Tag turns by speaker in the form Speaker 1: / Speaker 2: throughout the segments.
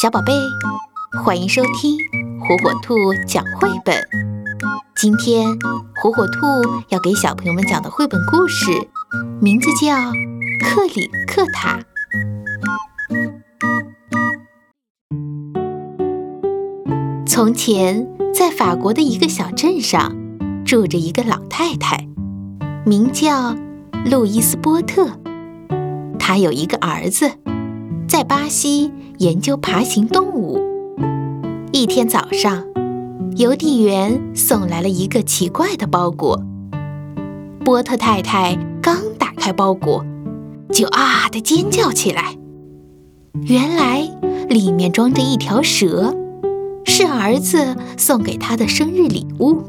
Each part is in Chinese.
Speaker 1: 小宝贝，欢迎收听火火兔讲绘本。今天火火兔要给小朋友们讲的绘本故事，名字叫《克里克塔》。从前，在法国的一个小镇上，住着一个老太太，名叫路易斯波特。她有一个儿子，在巴西研究爬行动物。一天早上，邮递员送来了一个奇怪的包裹。波特太太刚打开包裹，就啊的尖叫起来。原来里面装着一条蛇。是儿子送给他的生日礼物。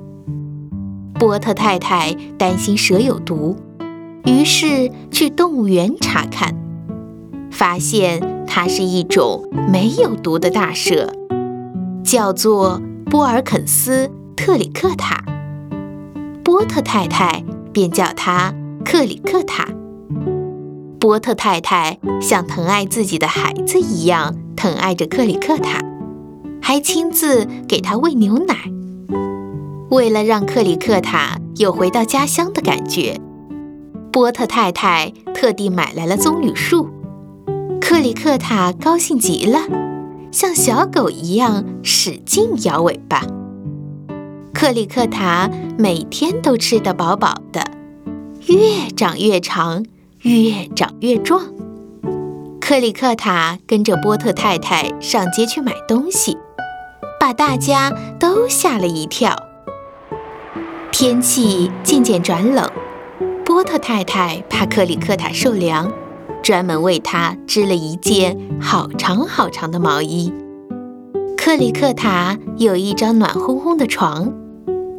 Speaker 1: 波特太太担心蛇有毒，于是去动物园查看，发现它是一种没有毒的大蛇，叫做波尔肯斯特里克塔。波特太太便叫它克里克塔。波特太太像疼爱自己的孩子一样疼爱着克里克塔。还亲自给他喂牛奶。为了让克里克塔有回到家乡的感觉，波特太太特地买来了棕榈树。克里克塔高兴极了，像小狗一样使劲摇尾巴。克里克塔每天都吃得饱饱的，越长越长，越长越壮。克里克塔跟着波特太太上街去买东西。把大家都吓了一跳。天气渐渐转冷，波特太太怕克里克塔受凉，专门为他织了一件好长好长的毛衣。克里克塔有一张暖烘烘的床，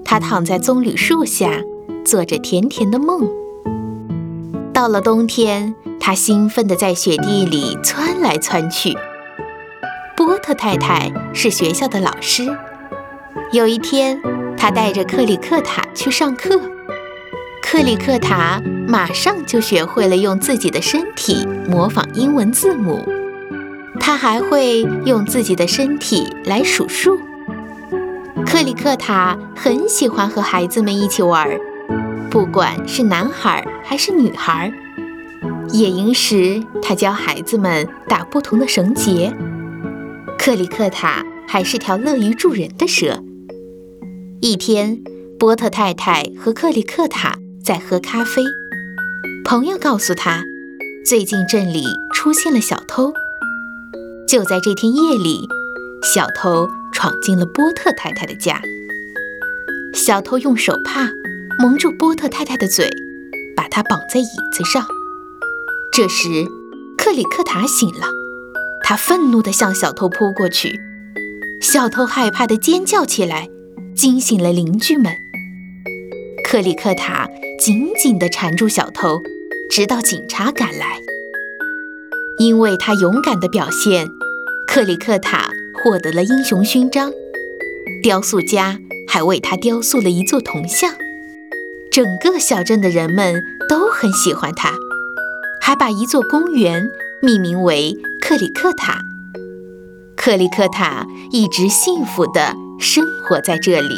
Speaker 1: 他躺在棕榈树下，做着甜甜的梦。到了冬天，他兴奋地在雪地里窜来窜去。波特太太是学校的老师。有一天，他带着克里克塔去上课。克里克塔马上就学会了用自己的身体模仿英文字母。他还会用自己的身体来数数。克里克塔很喜欢和孩子们一起玩，不管是男孩还是女孩。野营时，他教孩子们打不同的绳结。克里克塔还是条乐于助人的蛇。一天，波特太太和克里克塔在喝咖啡。朋友告诉他，最近镇里出现了小偷。就在这天夜里，小偷闯进了波特太太的家。小偷用手帕蒙住波特太太的嘴，把她绑在椅子上。这时，克里克塔醒了。他愤怒地向小偷扑过去，小偷害怕地尖叫起来，惊醒了邻居们。克里克塔紧紧地缠住小偷，直到警察赶来。因为他勇敢的表现，克里克塔获得了英雄勋章。雕塑家还为他雕塑了一座铜像。整个小镇的人们都很喜欢他，还把一座公园命名为。克里克塔，克里克塔一直幸福地生活在这里。